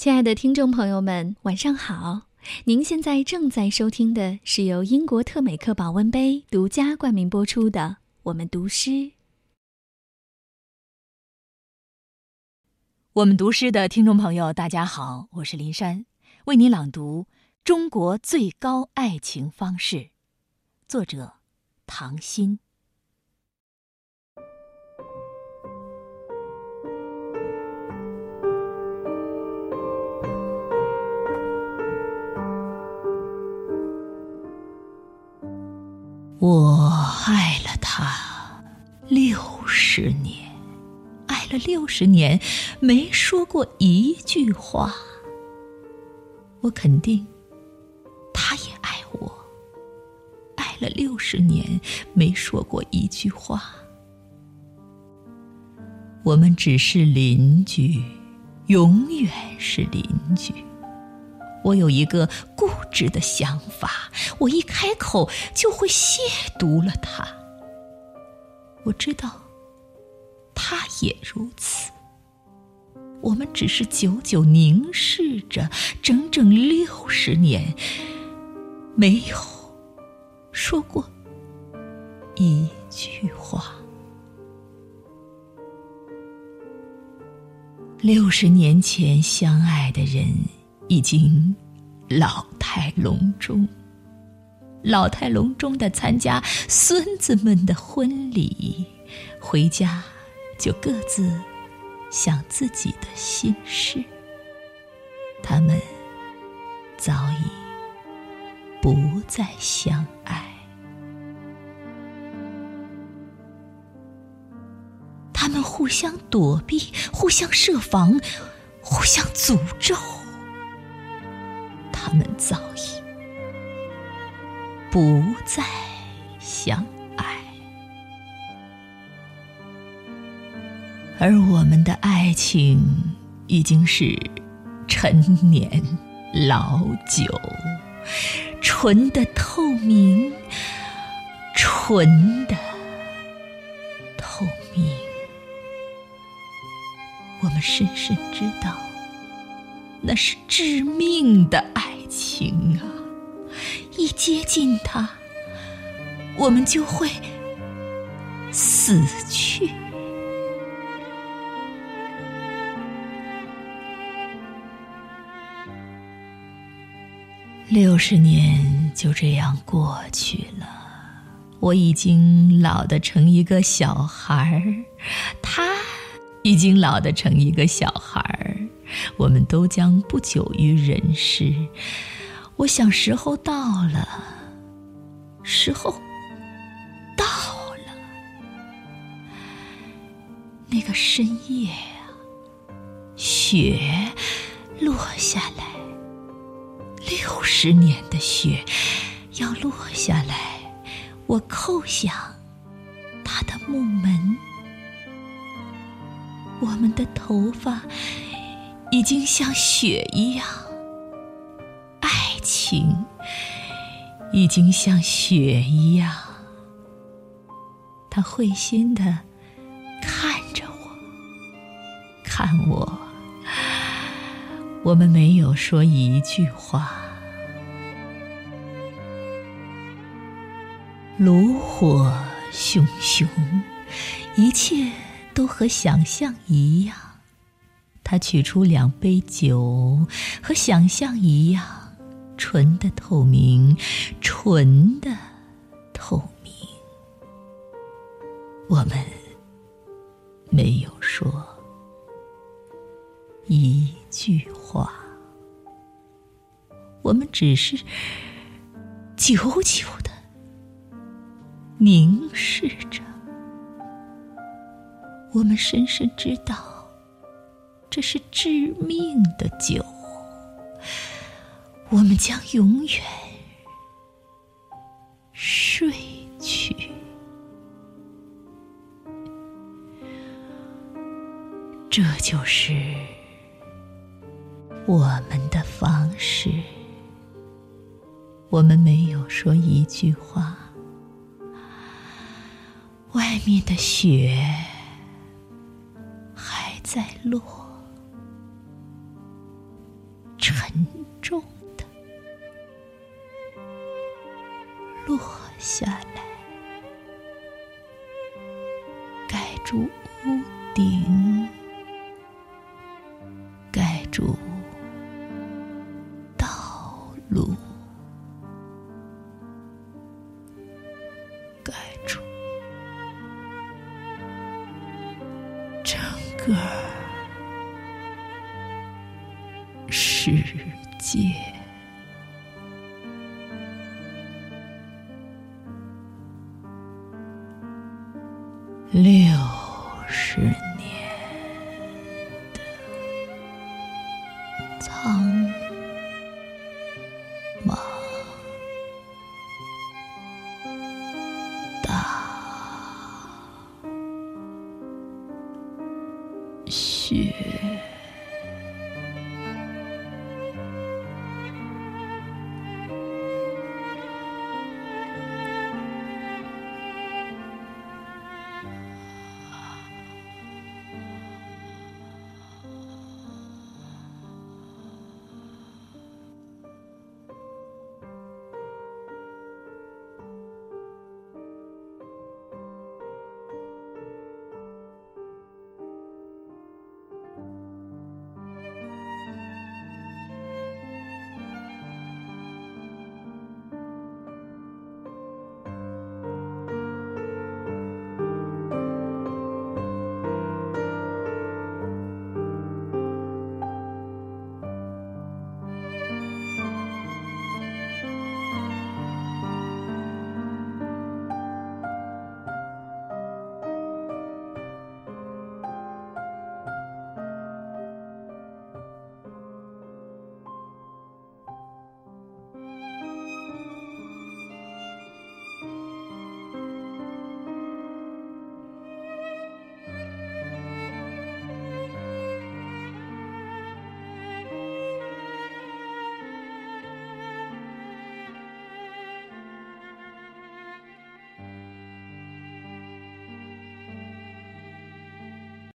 亲爱的听众朋友们，晚上好！您现在正在收听的是由英国特美克保温杯独家冠名播出的《我们读诗》。我们读诗的听众朋友，大家好，我是林珊，为您朗读《中国最高爱情方式》，作者唐心。了六十年，没说过一句话。我肯定，他也爱我。爱了六十年，没说过一句话。我们只是邻居，永远是邻居。我有一个固执的想法，我一开口就会亵渎了他。我知道。也如此。我们只是久久凝视着，整整六十年，没有说过一句话。六十年前相爱的人，已经老态龙钟，老态龙钟的参加孙子们的婚礼，回家。就各自想自己的心事，他们早已不再相爱，他们互相躲避，互相设防，互相诅咒，他们早已不再相。而我们的爱情已经是陈年老酒，纯的透明，纯的透明。我们深深知道，那是致命的爱情啊！一接近它，我们就会死去。六十年就这样过去了，我已经老得成一个小孩儿，他已经老得成一个小孩儿，我们都将不久于人世。我想时候到了，时候到了。那个深夜啊，雪落下来。六十年的雪要落下来，我叩响他的木门。我们的头发已经像雪一样，爱情已经像雪一样。他会心的看着我，看我。我们没有说一句话。炉火熊熊，一切都和想象一样。他取出两杯酒，和想象一样，纯的透明，纯的透明。我们没有说一句话，我们只是久久。凝视着，我们深深知道，这是致命的酒。我们将永远睡去。这就是我们的方式。我们没有说一句话。外面的雪还在落，沉重的落下来，盖住屋顶，盖住道路，盖住个世界。六十也